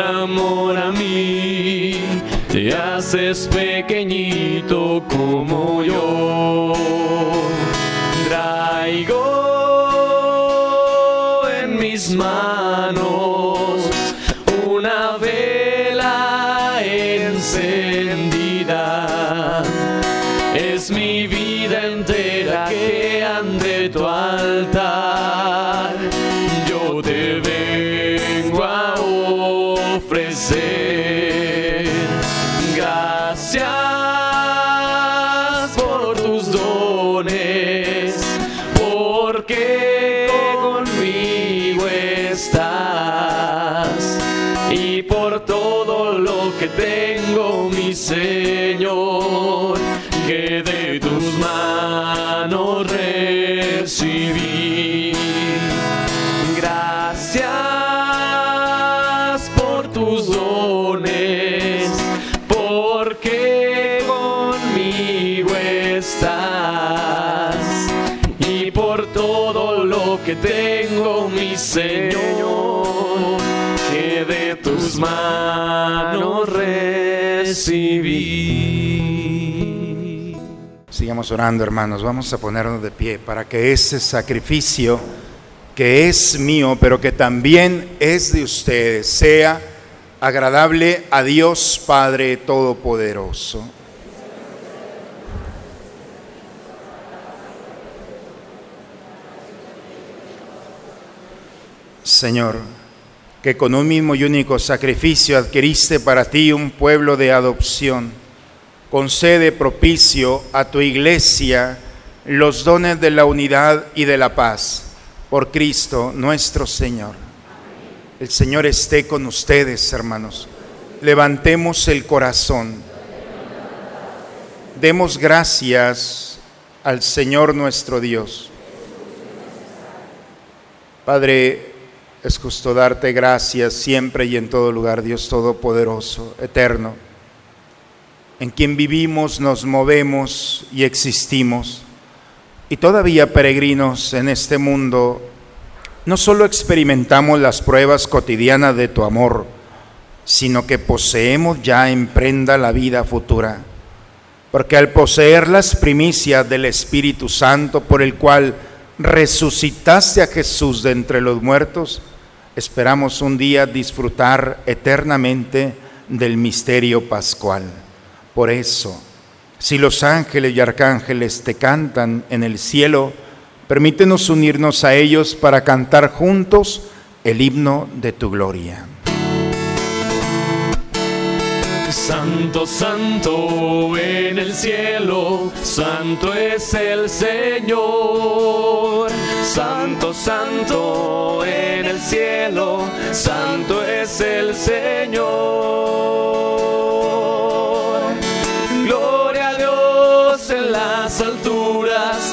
amor a mí, te haces pequeñito como yo. Traigo en mis manos manos recibí. Sigamos orando, hermanos. Vamos a ponernos de pie para que ese sacrificio que es mío, pero que también es de ustedes, sea agradable a Dios Padre Todopoderoso. Señor, que con un mismo y único sacrificio adquiriste para ti un pueblo de adopción, concede propicio a tu iglesia los dones de la unidad y de la paz por Cristo nuestro Señor. El Señor esté con ustedes, hermanos. Levantemos el corazón. Demos gracias al Señor nuestro Dios. Padre, es justo darte gracias siempre y en todo lugar, Dios Todopoderoso, eterno, en quien vivimos, nos movemos y existimos. Y todavía peregrinos en este mundo, no solo experimentamos las pruebas cotidianas de tu amor, sino que poseemos ya en prenda la vida futura. Porque al poseer las primicias del Espíritu Santo por el cual resucitaste a Jesús de entre los muertos, esperamos un día disfrutar eternamente del misterio pascual. Por eso, si los ángeles y arcángeles te cantan en el cielo, permítenos unirnos a ellos para cantar juntos el himno de tu gloria. Santo, santo en el cielo, santo es el Señor. Santo, santo en el cielo, santo es el Señor. Gloria a Dios en las alturas,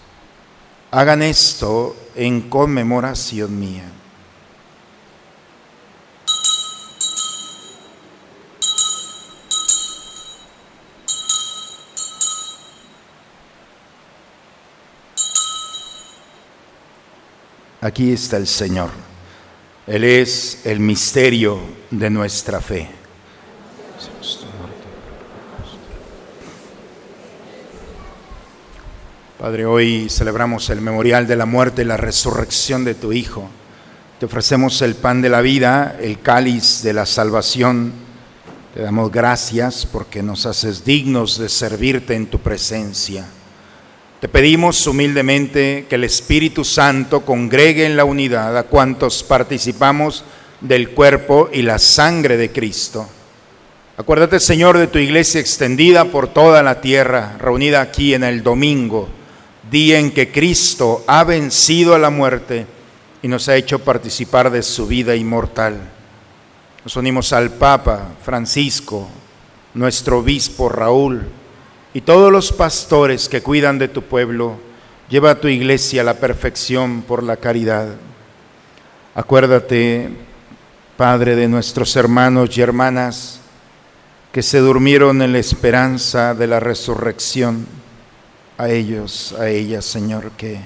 Hagan esto en conmemoración mía. Aquí está el Señor. Él es el misterio de nuestra fe. Padre, hoy celebramos el memorial de la muerte y la resurrección de tu Hijo. Te ofrecemos el pan de la vida, el cáliz de la salvación. Te damos gracias porque nos haces dignos de servirte en tu presencia. Te pedimos humildemente que el Espíritu Santo congregue en la unidad a cuantos participamos del cuerpo y la sangre de Cristo. Acuérdate, Señor, de tu iglesia extendida por toda la tierra, reunida aquí en el domingo, día en que Cristo ha vencido a la muerte y nos ha hecho participar de su vida inmortal. Nos unimos al Papa Francisco, nuestro obispo Raúl, y todos los pastores que cuidan de tu pueblo, lleva a tu iglesia a la perfección por la caridad. Acuérdate, Padre, de nuestros hermanos y hermanas que se durmieron en la esperanza de la resurrección. A ellos, a ellas, Señor, que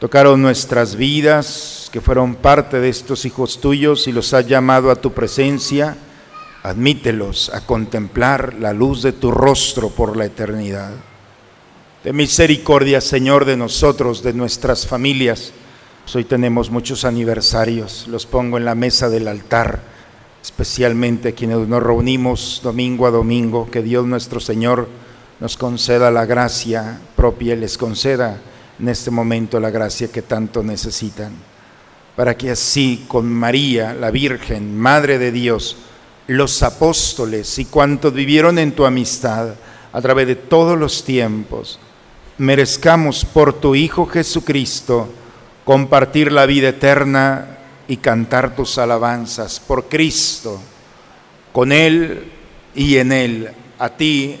tocaron nuestras vidas, que fueron parte de estos hijos tuyos y los has llamado a tu presencia admítelos a contemplar la luz de tu rostro por la eternidad. de misericordia, Señor, de nosotros, de nuestras familias. Pues hoy tenemos muchos aniversarios, los pongo en la mesa del altar, especialmente quienes nos reunimos domingo a domingo, que Dios nuestro Señor nos conceda la gracia propia y les conceda en este momento la gracia que tanto necesitan, para que así con María, la Virgen, Madre de Dios, los apóstoles y cuantos vivieron en tu amistad a través de todos los tiempos, merezcamos por tu Hijo Jesucristo compartir la vida eterna y cantar tus alabanzas por Cristo, con Él y en Él, a ti,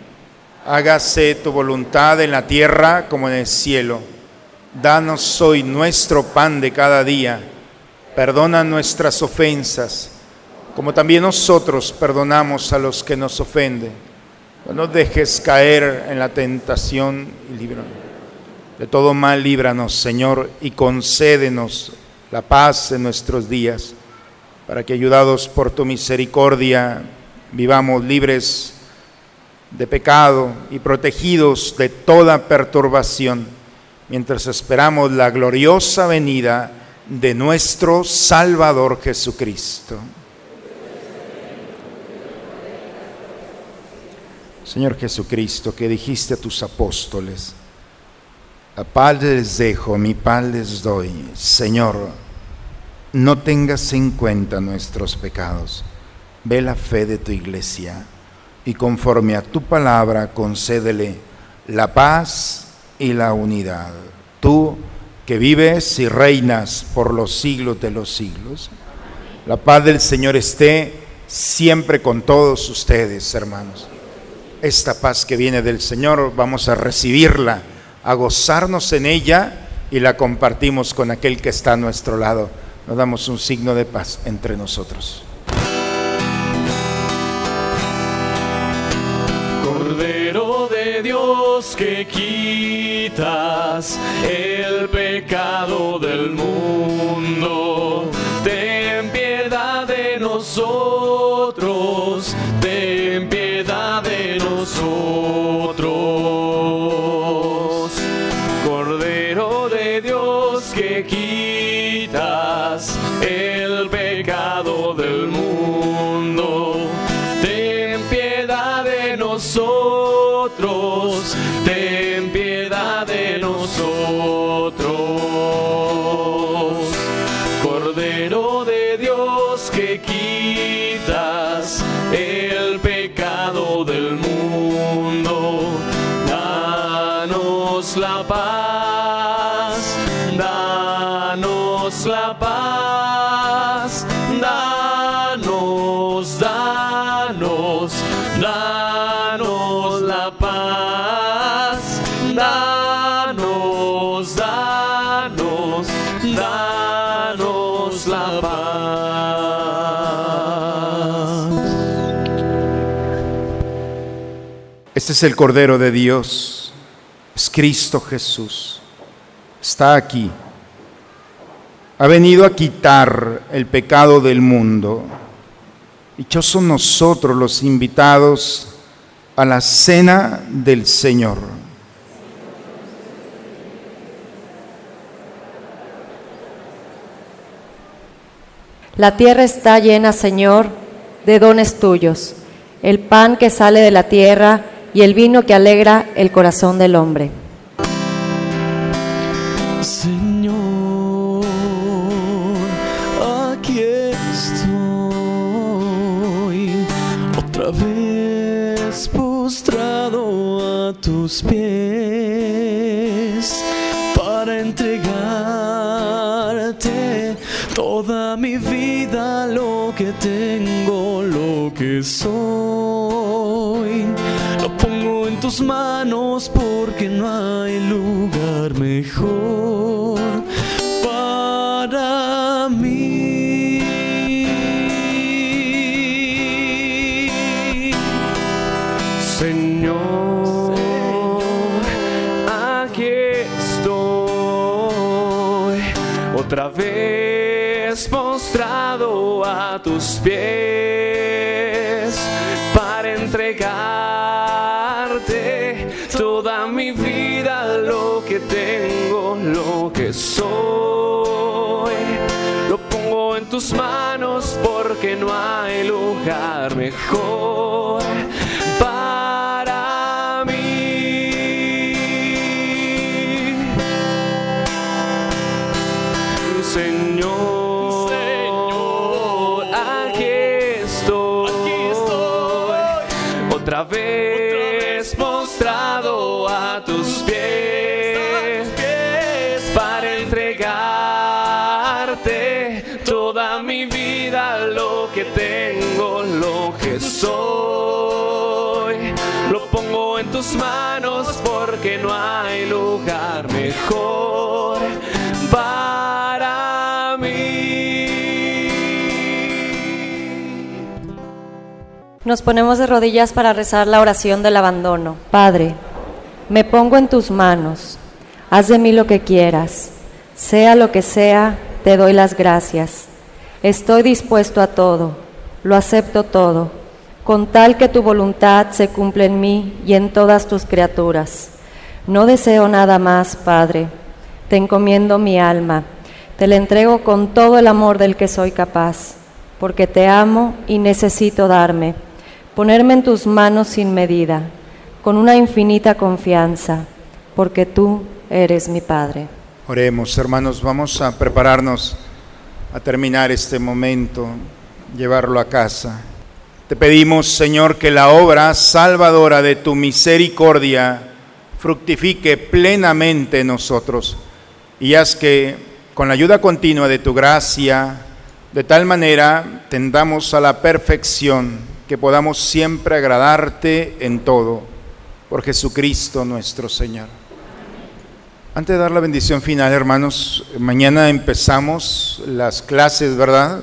Hágase tu voluntad en la tierra como en el cielo. Danos hoy nuestro pan de cada día. Perdona nuestras ofensas, como también nosotros perdonamos a los que nos ofenden. No nos dejes caer en la tentación y líbranos de todo mal líbranos, Señor, y concédenos la paz en nuestros días, para que ayudados por tu misericordia vivamos libres de pecado y protegidos de toda perturbación, mientras esperamos la gloriosa venida de nuestro Salvador Jesucristo. Señor Jesucristo, que dijiste a tus apóstoles, la paz les dejo, mi paz les doy. Señor, no tengas en cuenta nuestros pecados. Ve la fe de tu iglesia y conforme a tu palabra concédele la paz y la unidad. Tú que vives y reinas por los siglos de los siglos. La paz del Señor esté siempre con todos ustedes, hermanos. Esta paz que viene del Señor, vamos a recibirla a gozarnos en ella y la compartimos con aquel que está a nuestro lado. Nos damos un signo de paz entre nosotros. Que quitas el pecado del mundo, Este es el Cordero de Dios, es Cristo Jesús. Está aquí. Ha venido a quitar el pecado del mundo. Dichosos nosotros los invitados a la cena del Señor. La tierra está llena, Señor, de dones tuyos, el pan que sale de la tierra y el vino que alegra el corazón del hombre. Señor, aquí estoy otra vez postrado a tus pies para entregarte toda mi vida, lo que tengo, lo que soy. Tus manos porque no hay lugar mejor para mí. Señor, aquí estoy otra vez postrado a tus pies tus manos porque no hay lugar mejor soy. Lo pongo en tus manos porque no hay lugar mejor para mí. Nos ponemos de rodillas para rezar la oración del abandono. Padre, me pongo en tus manos. Haz de mí lo que quieras. Sea lo que sea, te doy las gracias. Estoy dispuesto a todo. Lo acepto todo. Con tal que tu voluntad se cumpla en mí y en todas tus criaturas. No deseo nada más, Padre. Te encomiendo mi alma. Te la entrego con todo el amor del que soy capaz, porque te amo y necesito darme, ponerme en tus manos sin medida, con una infinita confianza, porque tú eres mi Padre. Oremos, hermanos, vamos a prepararnos a terminar este momento, llevarlo a casa. Te pedimos, Señor, que la obra salvadora de tu misericordia fructifique plenamente en nosotros y haz que con la ayuda continua de tu gracia, de tal manera tendamos a la perfección que podamos siempre agradarte en todo, por Jesucristo nuestro Señor. Antes de dar la bendición final, hermanos, mañana empezamos las clases, ¿verdad?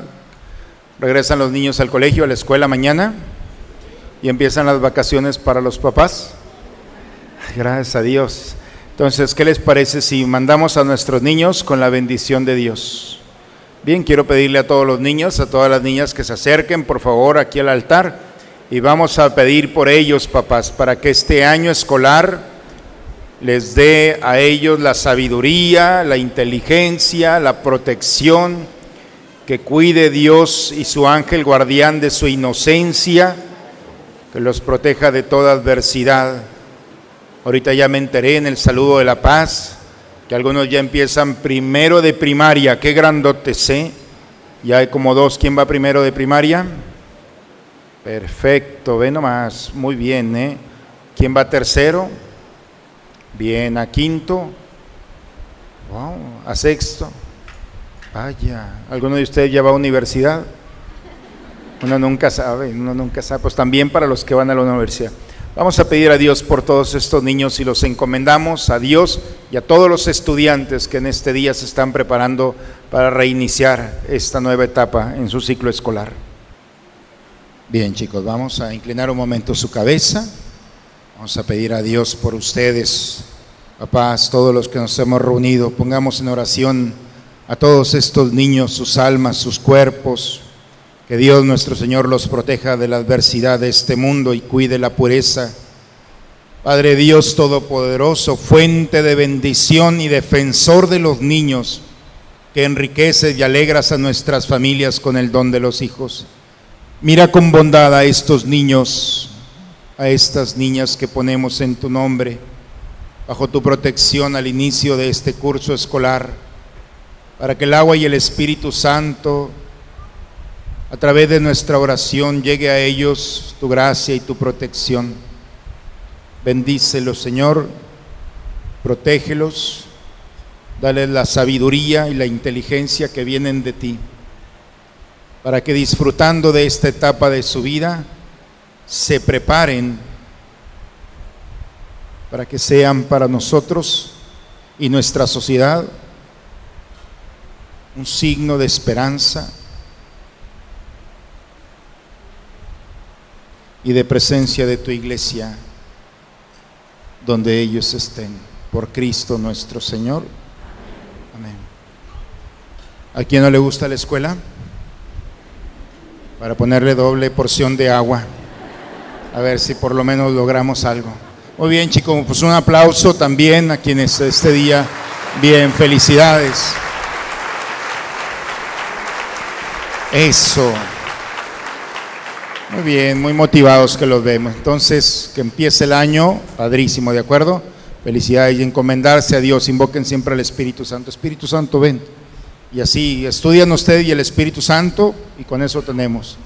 Regresan los niños al colegio, a la escuela mañana y empiezan las vacaciones para los papás. Gracias a Dios. Entonces, ¿qué les parece si mandamos a nuestros niños con la bendición de Dios? Bien, quiero pedirle a todos los niños, a todas las niñas que se acerquen, por favor, aquí al altar y vamos a pedir por ellos, papás, para que este año escolar les dé a ellos la sabiduría, la inteligencia, la protección, que cuide Dios y su ángel guardián de su inocencia, que los proteja de toda adversidad. Ahorita ya me enteré en el saludo de la paz que algunos ya empiezan primero de primaria. Qué grandote sé. Ya hay como dos. ¿Quién va primero de primaria? Perfecto, ve nomás. Muy bien, ¿eh? ¿Quién va tercero? Bien, a quinto. Wow, a sexto. Vaya, ¿alguno de ustedes ya va a universidad? Uno nunca sabe, uno nunca sabe. Pues también para los que van a la universidad. Vamos a pedir a Dios por todos estos niños y los encomendamos a Dios y a todos los estudiantes que en este día se están preparando para reiniciar esta nueva etapa en su ciclo escolar. Bien chicos, vamos a inclinar un momento su cabeza. Vamos a pedir a Dios por ustedes, papás, todos los que nos hemos reunido. Pongamos en oración a todos estos niños, sus almas, sus cuerpos que Dios nuestro Señor los proteja de la adversidad de este mundo y cuide la pureza. Padre Dios Todopoderoso, fuente de bendición y defensor de los niños, que enriqueces y alegras a nuestras familias con el don de los hijos. Mira con bondad a estos niños, a estas niñas que ponemos en tu nombre, bajo tu protección al inicio de este curso escolar, para que el agua y el Espíritu Santo a través de nuestra oración llegue a ellos tu gracia y tu protección. Bendícelos, Señor, protégelos, dale la sabiduría y la inteligencia que vienen de ti. para que disfrutando de esta etapa de su vida, se preparen para que sean para nosotros y nuestra sociedad un signo de esperanza y de presencia de tu iglesia donde ellos estén. Por Cristo nuestro Señor. Amén. ¿A quién no le gusta la escuela? Para ponerle doble porción de agua. A ver si por lo menos logramos algo. Muy bien, chicos, pues un aplauso también a quienes este día, bien, felicidades. Eso. Muy bien, muy motivados que los vemos. Entonces, que empiece el año, padrísimo, ¿de acuerdo? Felicidades y encomendarse a Dios, invoquen siempre al Espíritu Santo. Espíritu Santo, ven. Y así estudian ustedes y el Espíritu Santo y con eso tenemos.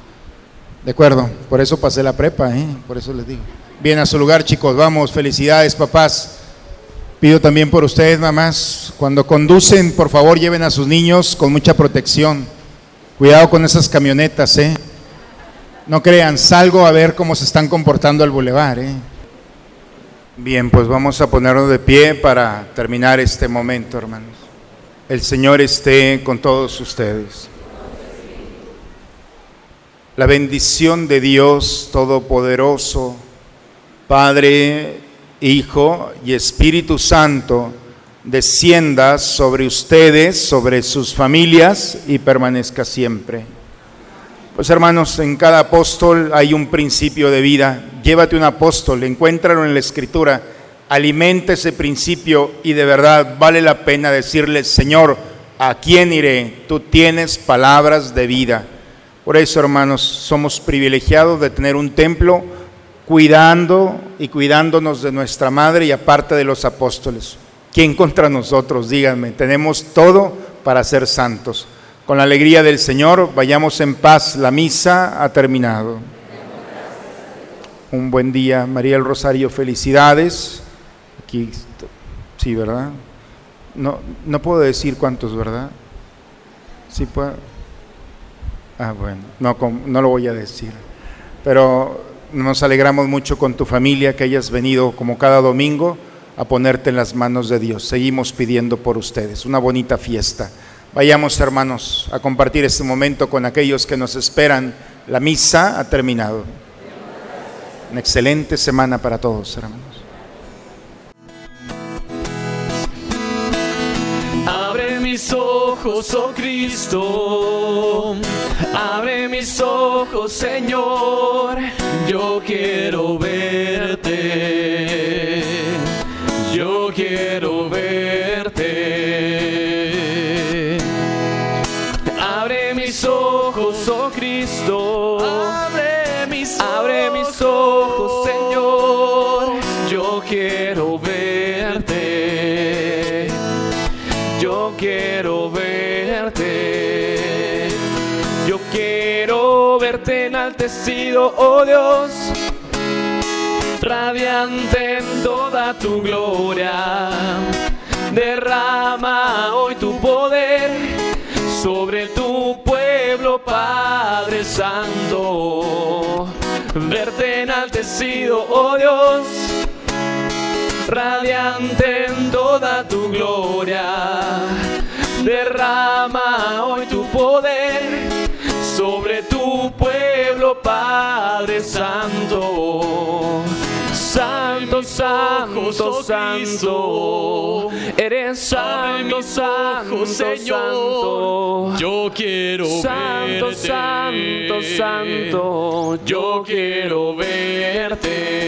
De acuerdo, por eso pasé la prepa, ¿eh? por eso les digo. Bien, a su lugar chicos, vamos, felicidades papás. Pido también por ustedes, mamás, cuando conducen, por favor lleven a sus niños con mucha protección. Cuidado con esas camionetas, ¿eh? No crean, salgo a ver cómo se están comportando al bulevar. ¿eh? Bien, pues vamos a ponernos de pie para terminar este momento, hermanos. El Señor esté con todos ustedes. La bendición de Dios Todopoderoso, Padre, Hijo y Espíritu Santo, descienda sobre ustedes, sobre sus familias y permanezca siempre. Pues hermanos, en cada apóstol hay un principio de vida. Llévate un apóstol, encuéntralo en la escritura, alimenta ese principio y de verdad vale la pena decirle, Señor, ¿a quién iré? Tú tienes palabras de vida. Por eso, hermanos, somos privilegiados de tener un templo cuidando y cuidándonos de nuestra madre y aparte de los apóstoles. ¿Quién contra nosotros? Díganme, tenemos todo para ser santos. Con la alegría del Señor, vayamos en paz. La misa ha terminado. Un buen día, María el Rosario, felicidades. Aquí, sí, ¿verdad? No, no puedo decir cuántos, ¿verdad? Sí puedo. Ah, bueno, no, no lo voy a decir. Pero nos alegramos mucho con tu familia que hayas venido como cada domingo a ponerte en las manos de Dios. Seguimos pidiendo por ustedes. Una bonita fiesta. Vayamos, hermanos, a compartir este momento con aquellos que nos esperan. La misa ha terminado. Una excelente semana para todos, hermanos. Abre mis ojos, oh Cristo. Abre mis ojos, Señor. Yo quiero verte. Yo quiero verte. Abre mis, abre mis ojos, Señor. Yo quiero verte. Yo quiero verte. Yo quiero verte enaltecido, oh Dios. Radiante en toda tu gloria. Derrama hoy tu poder sobre tu pueblo, Padre Santo. Verte enaltecido, oh Dios, radiante en toda tu gloria. Derrama hoy tu poder sobre tu pueblo, Padre Santo. Santo, santo, santo, eres santo, santo, Señor. Yo quiero santo. Santo, santo, yo quiero verte.